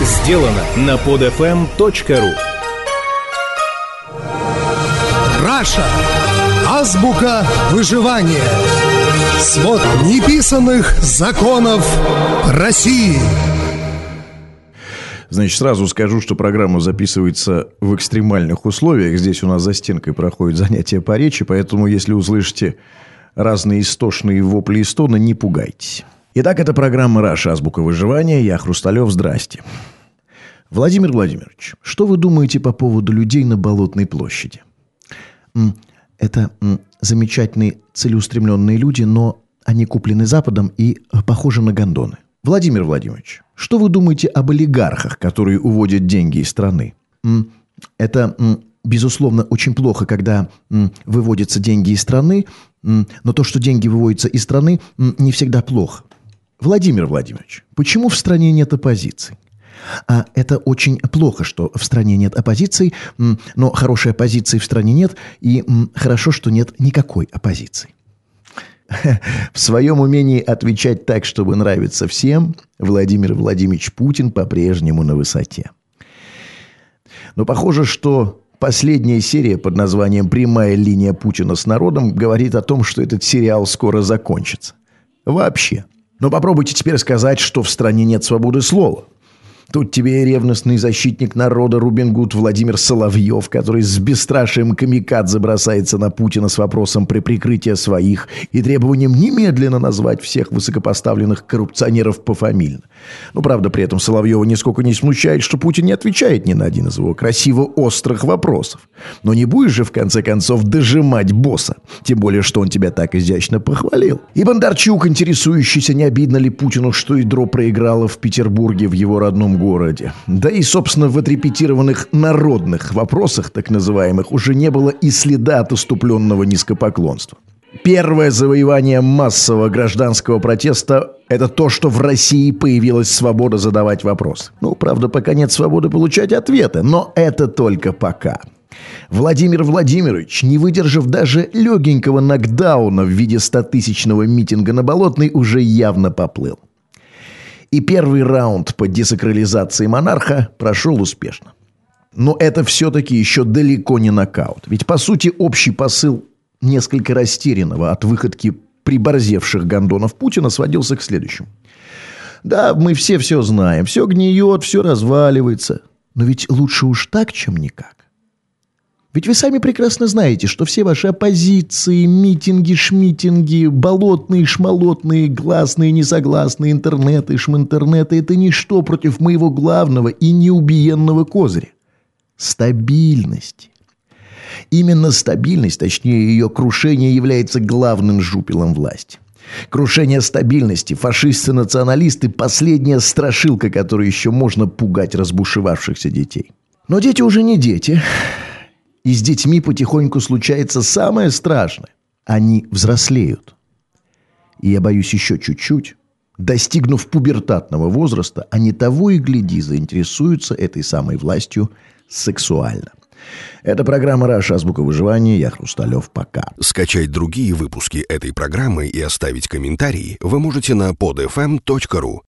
сделано на podfm.ru Раша. Азбука выживания. Свод неписанных законов России. Значит, сразу скажу, что программа записывается в экстремальных условиях. Здесь у нас за стенкой проходит занятие по речи, поэтому если услышите разные истошные вопли и стоны, не пугайтесь. Итак, это программа «Раша. Азбука выживания». Я Хрусталев. Здрасте. Владимир Владимирович, что вы думаете по поводу людей на Болотной площади? Это замечательные целеустремленные люди, но они куплены Западом и э, похожи на гондоны. Владимир Владимирович, что вы думаете об олигархах, которые уводят деньги из страны? Это, безусловно, очень плохо, когда выводятся деньги из страны, но то, что деньги выводятся из страны, не всегда плохо. Владимир Владимирович, почему в стране нет оппозиции? А это очень плохо, что в стране нет оппозиции, но хорошей оппозиции в стране нет, и хорошо, что нет никакой оппозиции. В своем умении отвечать так, чтобы нравиться всем, Владимир Владимирович Путин по-прежнему на высоте. Но похоже, что последняя серия под названием «Прямая линия Путина с народом» говорит о том, что этот сериал скоро закончится. Вообще. Но попробуйте теперь сказать, что в стране нет свободы слова – Тут тебе и ревностный защитник народа Рубин Гуд Владимир Соловьев, который с бесстрашием камикадзе бросается на Путина с вопросом при прикрытии своих и требованием немедленно назвать всех высокопоставленных коррупционеров пофамильно. Ну, правда, при этом Соловьева нисколько не смущает, что Путин не отвечает ни на один из его красиво острых вопросов. Но не будешь же, в конце концов, дожимать босса. Тем более, что он тебя так изящно похвалил. И Бондарчук, интересующийся, не обидно ли Путину, что ядро проиграло в Петербурге в его родном городе. Да и, собственно, в отрепетированных народных вопросах, так называемых, уже не было и следа от уступленного низкопоклонства. Первое завоевание массового гражданского протеста – это то, что в России появилась свобода задавать вопрос. Ну, правда, пока нет свободы получать ответы, но это только пока. Владимир Владимирович, не выдержав даже легенького нокдауна в виде стотысячного митинга на Болотной, уже явно поплыл. И первый раунд по десакрализации монарха прошел успешно. Но это все-таки еще далеко не нокаут. Ведь, по сути, общий посыл несколько растерянного от выходки приборзевших гондонов Путина сводился к следующему. Да, мы все все знаем, все гниет, все разваливается. Но ведь лучше уж так, чем никак. Ведь вы сами прекрасно знаете, что все ваши оппозиции, митинги, шмитинги, болотные, шмолотные, гласные, несогласные, интернеты, шминтернеты – это ничто против моего главного и неубиенного козыря – стабильности. Именно стабильность, точнее ее крушение, является главным жупелом власти. Крушение стабильности, фашисты-националисты – последняя страшилка, которой еще можно пугать разбушевавшихся детей. Но дети уже не дети – и с детьми потихоньку случается самое страшное. Они взрослеют. И я боюсь еще чуть-чуть. Достигнув пубертатного возраста, они того и гляди заинтересуются этой самой властью сексуально. Это программа «Раша. Азбука выживания». Я Хрусталев. Пока. Скачать другие выпуски этой программы и оставить комментарии вы можете на podfm.ru.